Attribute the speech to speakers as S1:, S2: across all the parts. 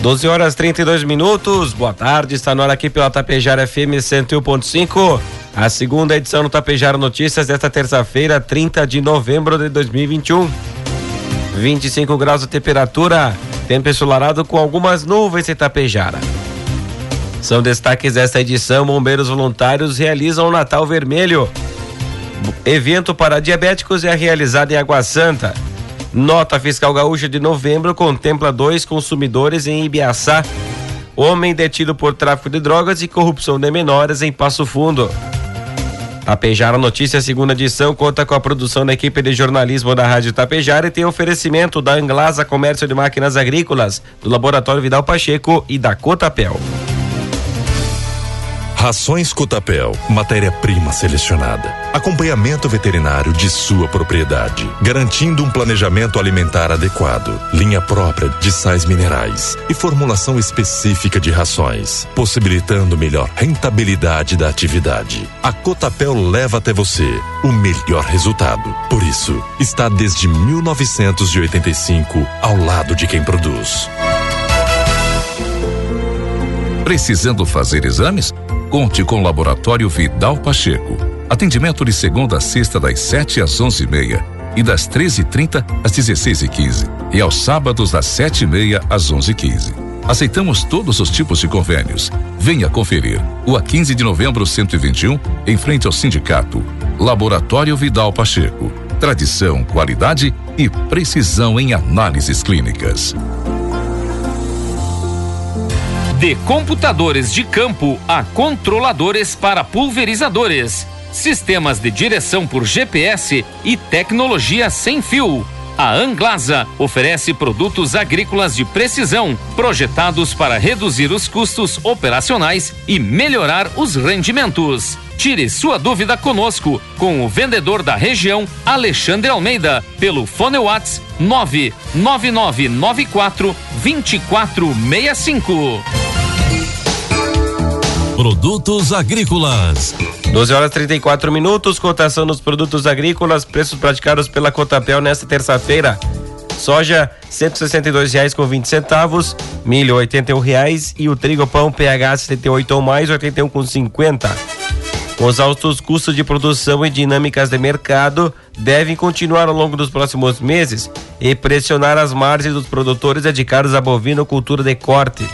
S1: 12 horas 32 minutos. Boa tarde, está no ar aqui pela Tapejara FM 101.5. A segunda edição do Tapejara Notícias desta terça-feira, 30 de novembro de 2021. 25 graus de temperatura, tempo ensolarado com algumas nuvens em Tapejara. São destaques desta edição: bombeiros voluntários realizam o Natal Vermelho. Evento para diabéticos é realizado em Água Santa. Nota fiscal gaúcha de novembro contempla dois consumidores em Ibiaçá. Homem detido por tráfico de drogas e corrupção de menores em Passo Fundo. Tapejara Notícias, segunda edição, conta com a produção da equipe de jornalismo da Rádio Tapejara e tem oferecimento da Anglasa Comércio de Máquinas Agrícolas, do Laboratório Vidal Pacheco e da Cotapel.
S2: Rações Cotapel, matéria-prima selecionada. Acompanhamento veterinário de sua propriedade, garantindo um planejamento alimentar adequado, linha própria de sais minerais e formulação específica de rações, possibilitando melhor rentabilidade da atividade. A Cotapel leva até você o melhor resultado. Por isso, está desde 1985 ao lado de quem produz.
S3: Precisando fazer exames? Conte com o Laboratório Vidal Pacheco. Atendimento de segunda a sexta das 7 às 11h30 e, das 13h30 às 16h15 e, e aos sábados das 7h30 às 11h15. Aceitamos todos os tipos de convênios. Venha conferir. O a 15 de novembro 121, em frente ao sindicato. Laboratório Vidal Pacheco. Tradição, qualidade e precisão em análises clínicas.
S4: De computadores de campo a controladores para pulverizadores, sistemas de direção por GPS e tecnologia sem fio. A Anglasa oferece produtos agrícolas de precisão, projetados para reduzir os custos operacionais e melhorar os rendimentos. Tire sua dúvida conosco com o vendedor da região, Alexandre Almeida, pelo Fone Whats 99994 2465.
S3: Produtos agrícolas.
S1: 12 horas 34 minutos, cotação dos produtos agrícolas, preços praticados pela Cotapel nesta terça-feira. Soja R$ reais com 20 centavos, milho R$ reais e o trigo pão PH 78 ou mais R$ com 50. Os altos custos de produção e dinâmicas de mercado devem continuar ao longo dos próximos meses e pressionar as margens dos produtores dedicados à bovinocultura de corte.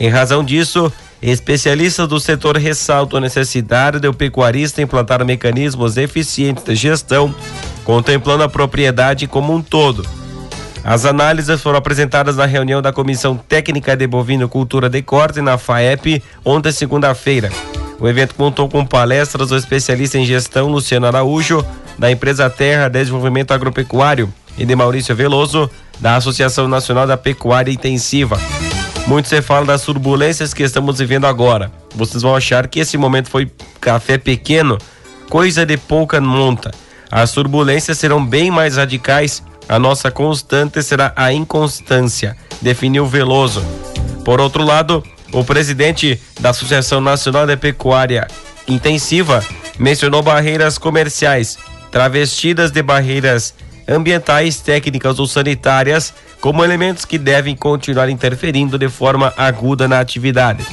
S1: Em razão disso, Especialistas do setor ressaltam a necessidade do pecuarista implantar mecanismos eficientes de gestão, contemplando a propriedade como um todo. As análises foram apresentadas na reunião da Comissão Técnica de Bovinocultura de Corte na FAEP ontem, segunda-feira. O evento contou com palestras do especialista em gestão Luciano Araújo, da empresa Terra Desenvolvimento Agropecuário, e de Maurício Veloso, da Associação Nacional da Pecuária Intensiva. Muito se fala das turbulências que estamos vivendo agora. Vocês vão achar que esse momento foi café pequeno, coisa de pouca monta. As turbulências serão bem mais radicais. A nossa constante será a inconstância, definiu Veloso. Por outro lado, o presidente da Associação Nacional de Pecuária Intensiva mencionou barreiras comerciais, travestidas de barreiras ambientais, técnicas ou sanitárias como elementos que devem continuar interferindo de forma aguda na atividade.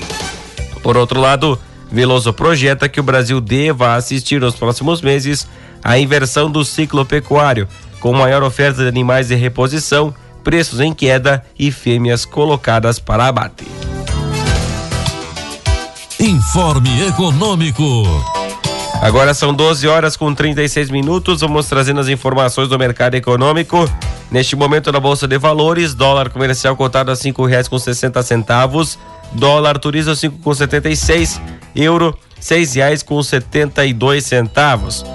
S1: Por outro lado, Veloso projeta que o Brasil deva assistir nos próximos meses à inversão do ciclo pecuário, com maior oferta de animais de reposição, preços em queda e fêmeas colocadas para abate.
S3: Informe Econômico.
S1: Agora são 12 horas com 36 minutos. Vamos trazendo as informações do mercado econômico. Neste momento na Bolsa de Valores, dólar comercial cotado a cinco reais com sessenta centavos, dólar turismo cinco com setenta e seis, euro seis reais com setenta e dois centavos.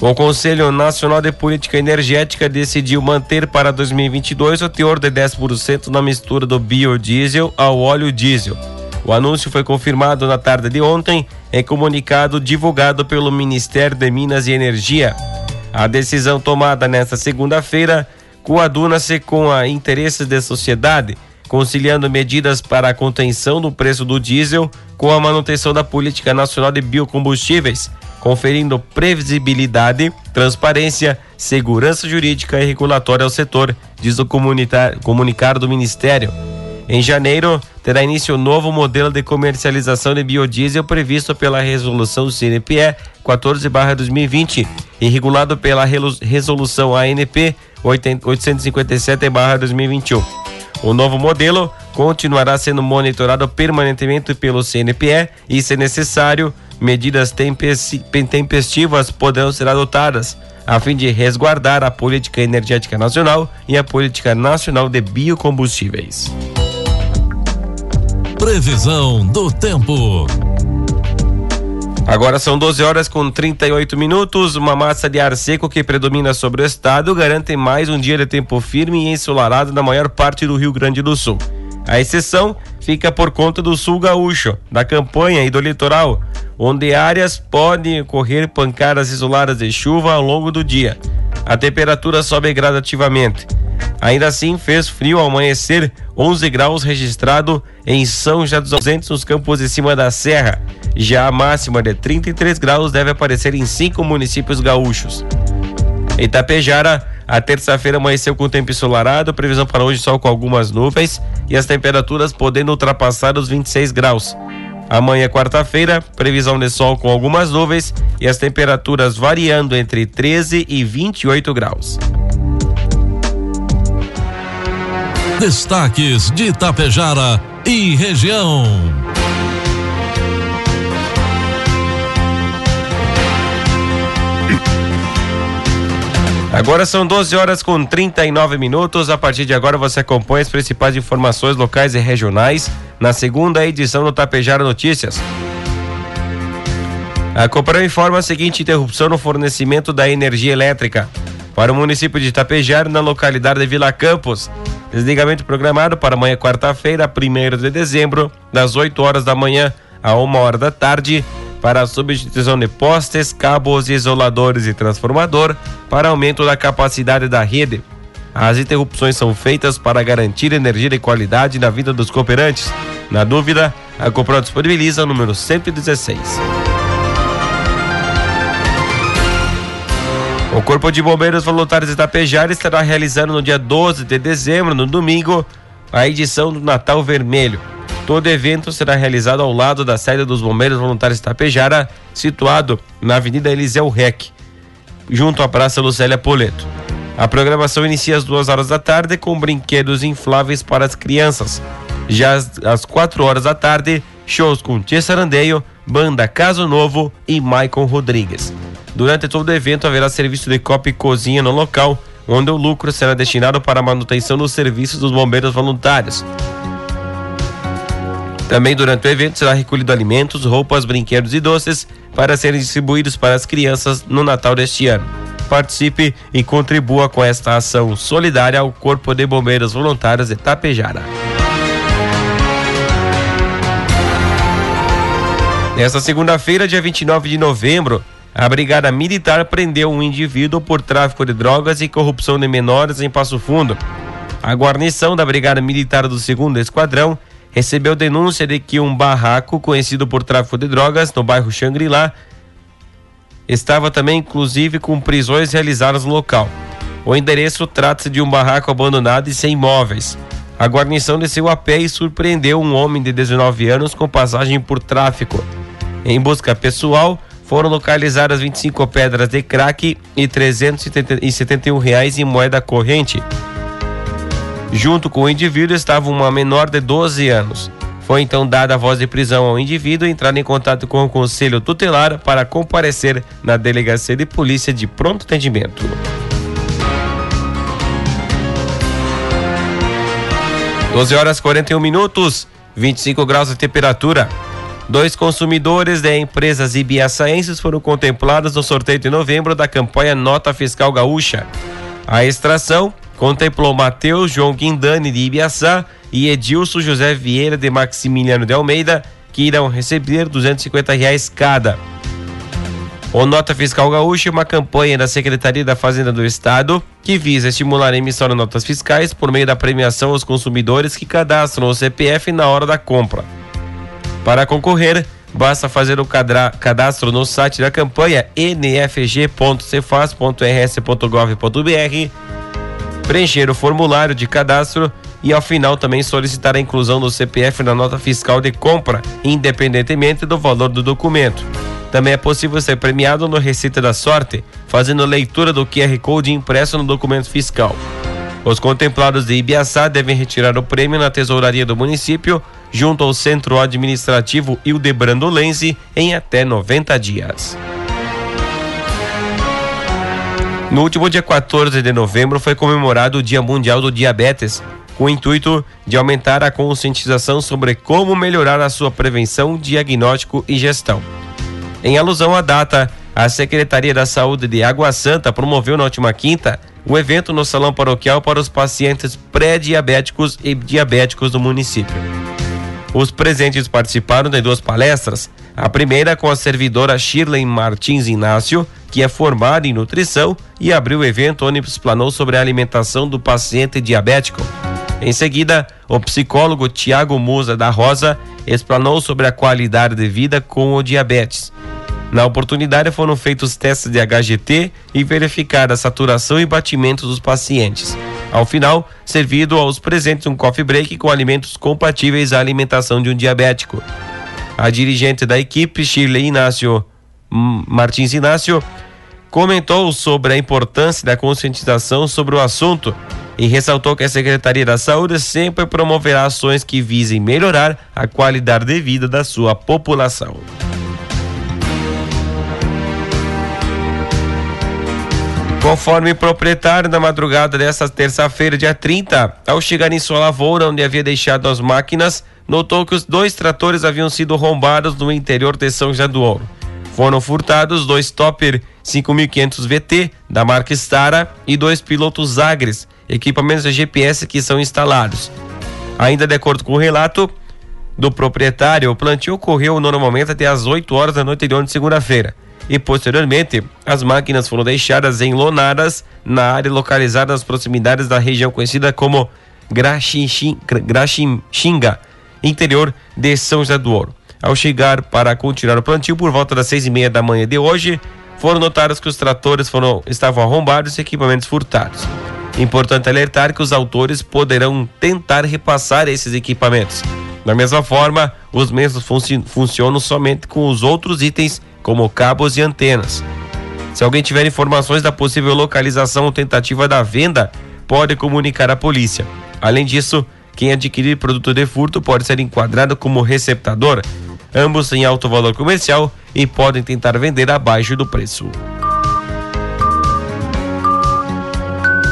S1: O Conselho Nacional de Política Energética decidiu manter para 2022 o teor de 10% na mistura do biodiesel ao óleo diesel. O anúncio foi confirmado na tarde de ontem em comunicado divulgado pelo Ministério de Minas e Energia. A decisão tomada nesta segunda-feira coaduna-se com a interesses da sociedade, conciliando medidas para a contenção do preço do diesel com a manutenção da política nacional de biocombustíveis, conferindo previsibilidade, transparência, segurança jurídica e regulatória ao setor, diz o comunicado do Ministério. Em janeiro, terá início o novo modelo de comercialização de biodiesel previsto pela resolução CNPE 14/2020 e regulado pela resolução ANP 857/2021. O novo modelo continuará sendo monitorado permanentemente pelo CNPE e, se necessário, medidas tempestivas poderão ser adotadas a fim de resguardar a política energética nacional e a política nacional de biocombustíveis.
S5: Previsão do tempo.
S1: Agora são 12 horas com 38 minutos. Uma massa de ar seco que predomina sobre o estado garante mais um dia de tempo firme e ensolarado na maior parte do Rio Grande do Sul. A exceção fica por conta do sul gaúcho, da campanha e do litoral, onde áreas podem ocorrer pancadas isoladas de chuva ao longo do dia. A temperatura sobe gradativamente. Ainda assim, fez frio ao amanhecer, 11 graus registrado em São José dos Ausentes, nos campos de cima da serra. Já a máxima de 33 graus deve aparecer em cinco municípios gaúchos. Itapejara, a terça-feira amanheceu com tempo ensolarado, previsão para hoje sol com algumas nuvens e as temperaturas podendo ultrapassar os 26 graus. Amanhã, quarta-feira, previsão de sol com algumas nuvens e as temperaturas variando entre 13 e 28 graus.
S5: Destaques de Itapejara e região.
S1: Agora são 12 horas com 39 minutos. A partir de agora você acompanha as principais informações locais e regionais na segunda edição do Tapejara Notícias. A Coprão informa a seguinte interrupção no fornecimento da energia elétrica para o município de Itapejara, na localidade de Vila Campos. Desligamento programado para amanhã, quarta-feira, 1 de dezembro, das 8 horas da manhã a 1 hora da tarde, para a substituição de postes, cabos, isoladores e transformador, para aumento da capacidade da rede. As interrupções são feitas para garantir energia de qualidade na vida dos cooperantes. Na dúvida, a Copro disponibiliza o número 116. O Corpo de Bombeiros Voluntários de Itapejara estará realizando no dia 12 de dezembro, no domingo, a edição do Natal Vermelho. Todo evento será realizado ao lado da sede dos Bombeiros Voluntários de Itapejara, situado na Avenida Eliseu Rec, junto à Praça Lucélia Poleto. A programação inicia às duas horas da tarde com brinquedos infláveis para as crianças. Já às, quatro horas da tarde, shows com Tia Sarandeio, Banda Caso Novo e Maicon Rodrigues. Durante todo o evento haverá serviço de copa e cozinha no local, onde o lucro será destinado para a manutenção dos serviços dos bombeiros voluntários. Também durante o evento será recolhido alimentos, roupas, brinquedos e doces para serem distribuídos para as crianças no Natal deste ano. Participe e contribua com esta ação solidária ao Corpo de Bombeiros Voluntários de Tapejara. Nesta segunda-feira, dia 29 de novembro, a Brigada Militar prendeu um indivíduo por tráfico de drogas e corrupção de menores em Passo Fundo. A guarnição da Brigada Militar do 2 Esquadrão recebeu denúncia de que um barraco conhecido por tráfico de drogas no bairro Xangri-Lá estava também inclusive com prisões realizadas no local. O endereço trata-se de um barraco abandonado e sem móveis. A guarnição desceu a pé e surpreendeu um homem de 19 anos com passagem por tráfico. Em busca pessoal, foram localizadas 25 pedras de crack e 371 reais em moeda corrente. Junto com o indivíduo estava uma menor de 12 anos. Foi então dada a voz de prisão ao indivíduo e entrar em contato com o conselho tutelar para comparecer na delegacia de polícia de pronto atendimento. Doze horas 41 minutos, 25 graus de temperatura. Dois consumidores de empresas ibiaçaenses foram contemplados no sorteio de novembro da campanha Nota Fiscal Gaúcha. A extração contemplou Matheus João Guindani de Ibiaçá e Edilson José Vieira de Maximiliano de Almeida, que irão receber 250 reais cada. O Nota Fiscal Gaúcha é uma campanha da Secretaria da Fazenda do Estado que visa estimular a emissão de notas fiscais por meio da premiação aos consumidores que cadastram o CPF na hora da compra. Para concorrer, basta fazer o cadastro no site da campanha nfg.cefaz.rs.gov.br, preencher o formulário de cadastro e ao final também solicitar a inclusão do CPF na nota fiscal de compra, independentemente do valor do documento. Também é possível ser premiado no Receita da Sorte, fazendo leitura do QR Code impresso no documento fiscal. Os contemplados de Ibiaçá devem retirar o prêmio na tesouraria do município, junto ao Centro Administrativo Ildebrandolense, em até 90 dias. No último dia 14 de novembro foi comemorado o Dia Mundial do Diabetes, com o intuito de aumentar a conscientização sobre como melhorar a sua prevenção, diagnóstico e gestão. Em alusão à data, a Secretaria da Saúde de Água Santa promoveu na última quinta o evento no Salão Paroquial para os pacientes pré-diabéticos e diabéticos do município. Os presentes participaram de duas palestras, a primeira com a servidora Shirley Martins Inácio, que é formada em nutrição e abriu o evento onde explanou sobre a alimentação do paciente diabético. Em seguida, o psicólogo Tiago Musa da Rosa explanou sobre a qualidade de vida com o diabetes. Na oportunidade foram feitos testes de HGT e verificada a saturação e batimento dos pacientes. Ao final, servido aos presentes um coffee break com alimentos compatíveis à alimentação de um diabético. A dirigente da equipe, Shirley Inácio Martins Inácio, comentou sobre a importância da conscientização sobre o assunto e ressaltou que a Secretaria da Saúde sempre promoverá ações que visem melhorar a qualidade de vida da sua população. Conforme proprietário na madrugada desta terça-feira, dia 30, ao chegar em sua lavoura, onde havia deixado as máquinas, notou que os dois tratores haviam sido rombados no interior de São José do Ouro. Foram furtados dois Topper 5500 VT da marca Stara e dois pilotos Agres, equipamentos de GPS que são instalados. Ainda de acordo com o relato do proprietário, o plantio ocorreu normalmente até às 8 horas da noite de segunda-feira e posteriormente as máquinas foram deixadas enlonadas na área localizada nas proximidades da região conhecida como Graxinga, interior de São José do Ouro. Ao chegar para continuar o plantio por volta das seis e meia da manhã de hoje, foram notados que os tratores foram, estavam arrombados e equipamentos furtados. Importante alertar que os autores poderão tentar repassar esses equipamentos. Da mesma forma, os mesmos funcionam somente com os outros itens como cabos e antenas. Se alguém tiver informações da possível localização ou tentativa da venda, pode comunicar à polícia. Além disso, quem adquirir produto de furto pode ser enquadrado como receptador, ambos têm alto valor comercial e podem tentar vender abaixo do preço.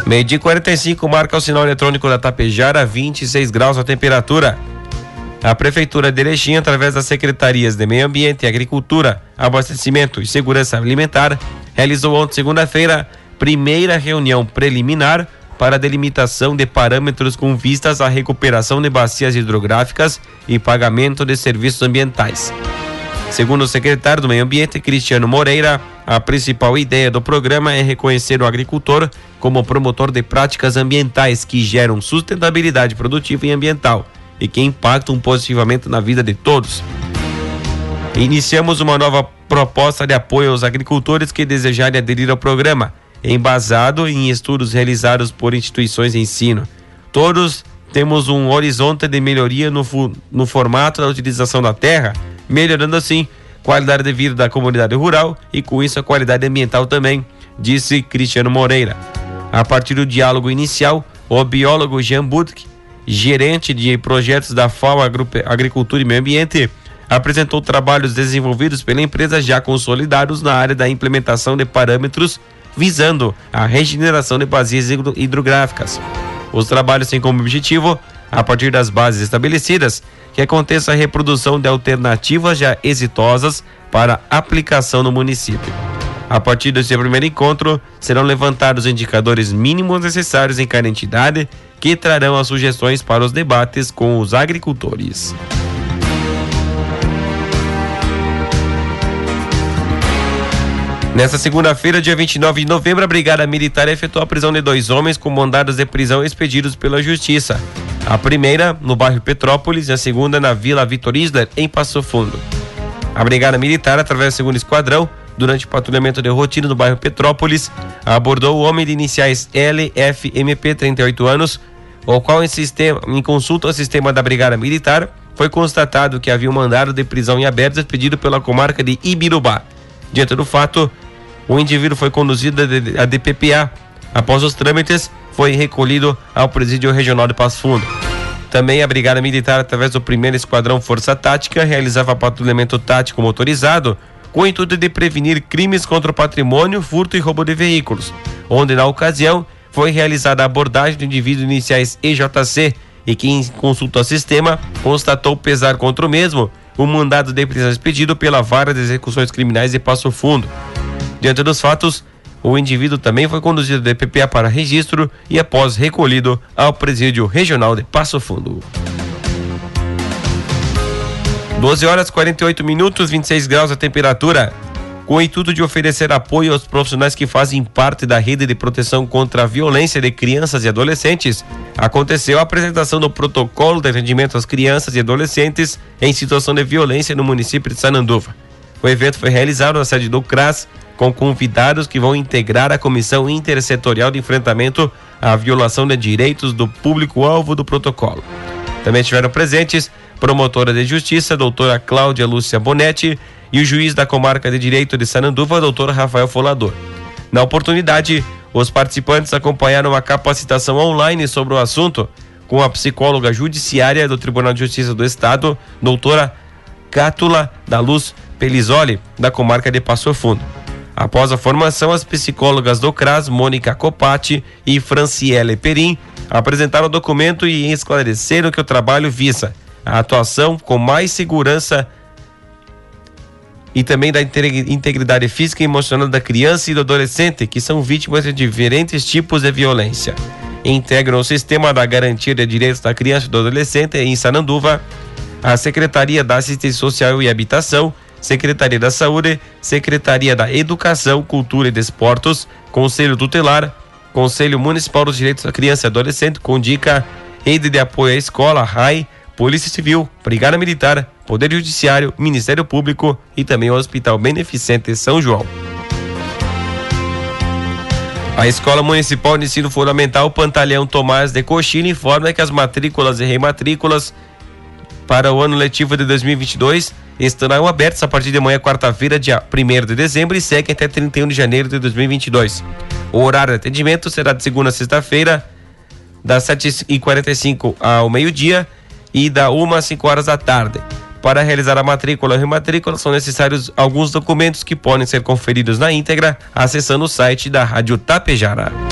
S1: Meio dia 45 marca o sinal eletrônico da Tapejara, 26 graus a temperatura. A Prefeitura de Erechim, através das Secretarias de Meio Ambiente, Agricultura, Abastecimento e Segurança Alimentar, realizou ontem, segunda-feira, primeira reunião preliminar para a delimitação de parâmetros com vistas à recuperação de bacias hidrográficas e pagamento de serviços ambientais. Segundo o secretário do Meio Ambiente, Cristiano Moreira, a principal ideia do programa é reconhecer o agricultor como promotor de práticas ambientais que geram sustentabilidade produtiva e ambiental e que impactam positivamente na vida de todos. Iniciamos uma nova proposta de apoio aos agricultores que desejarem aderir ao programa, embasado em estudos realizados por instituições de ensino. Todos temos um horizonte de melhoria no, no formato da utilização da terra, melhorando assim a qualidade de vida da comunidade rural e com isso a qualidade ambiental também, disse Cristiano Moreira. A partir do diálogo inicial, o biólogo Jean Budke gerente de projetos da FAO Agricultura e Meio Ambiente, apresentou trabalhos desenvolvidos pela empresa já consolidados na área da implementação de parâmetros visando a regeneração de bacias hidrográficas. Os trabalhos têm como objetivo, a partir das bases estabelecidas, que aconteça a reprodução de alternativas já exitosas para aplicação no município. A partir desse primeiro encontro, serão levantados os indicadores mínimos necessários em cada entidade, que trarão as sugestões para os debates com os agricultores. Nesta segunda-feira, dia 29 de novembro, a Brigada Militar efetuou a prisão de dois homens com mandados de prisão expedidos pela Justiça. A primeira no bairro Petrópolis e a segunda na Vila Vitor Isler, em Passo Fundo. A Brigada Militar, através do segundo esquadrão, durante o patrulhamento de rotina no bairro Petrópolis, abordou o homem de iniciais LFMP, 38 anos, o qual em, sistema, em consulta ao sistema da Brigada Militar, foi constatado que havia um mandado de prisão em aberto expedido pela comarca de Ibirubá. Diante do fato, o indivíduo foi conduzido à DPPA. Após os trâmites, foi recolhido ao presídio regional de Passo Fundo. Também a Brigada Militar, através do primeiro Esquadrão Força Tática, realizava patrulhamento tático motorizado com o intuito de prevenir crimes contra o patrimônio, furto e roubo de veículos, onde na ocasião foi realizada a abordagem do indivíduo iniciais EJC e que em consulta ao sistema constatou pesar contra o mesmo o mandado de prisão expedido pela Vara de Execuções Criminais de Passo Fundo. Diante dos fatos, o indivíduo também foi conduzido de PPA para registro e após recolhido ao presídio regional de Passo Fundo. 12 horas 48 minutos, 26 graus a temperatura. Com o intuito de oferecer apoio aos profissionais que fazem parte da rede de proteção contra a violência de crianças e adolescentes, aconteceu a apresentação do protocolo de atendimento às crianças e adolescentes em situação de violência no município de Sananduva. O evento foi realizado na sede do CRAS, com convidados que vão integrar a Comissão Intersetorial de Enfrentamento à Violação de Direitos do Público-Alvo do Protocolo. Também estiveram presentes promotora de justiça, doutora Cláudia Lúcia Bonetti, e o juiz da comarca de direito de Sananduva, doutor Rafael Folador. Na oportunidade, os participantes acompanharam a capacitação online sobre o assunto com a psicóloga judiciária do Tribunal de Justiça do Estado, doutora Cátula da Luz Pelizoli, da comarca de Passo Fundo. Após a formação, as psicólogas do CRAS, Mônica Copati e Franciele Perim, apresentaram o documento e esclareceram que o trabalho visa a atuação com mais segurança e também da integridade física e emocional da criança e do adolescente, que são vítimas de diferentes tipos de violência. Integram o sistema da garantia de direitos da criança e do adolescente em Sananduva, a Secretaria da Assistência Social e Habitação, Secretaria da Saúde, Secretaria da Educação, Cultura e Desportos, Conselho Tutelar, Conselho Municipal dos Direitos da Criança e Adolescente, Condica, Rede de Apoio à Escola, RAI, Polícia Civil, Brigada Militar, Poder Judiciário, Ministério Público e também o Hospital Beneficente São João. A Escola Municipal de Ensino Fundamental Pantalhão Tomás de Coxina informa que as matrículas e rematrículas para o ano letivo de 2022 estarão abertas a partir de amanhã, quarta-feira, dia 1 de dezembro, e seguem até 31 de janeiro de 2022. O horário de atendimento será de segunda a sexta-feira, das 7h45 ao meio-dia e da 1 às 5 horas da tarde. Para realizar a matrícula e rematrícula são necessários alguns documentos que podem ser conferidos na íntegra acessando o site da Rádio Tapejara.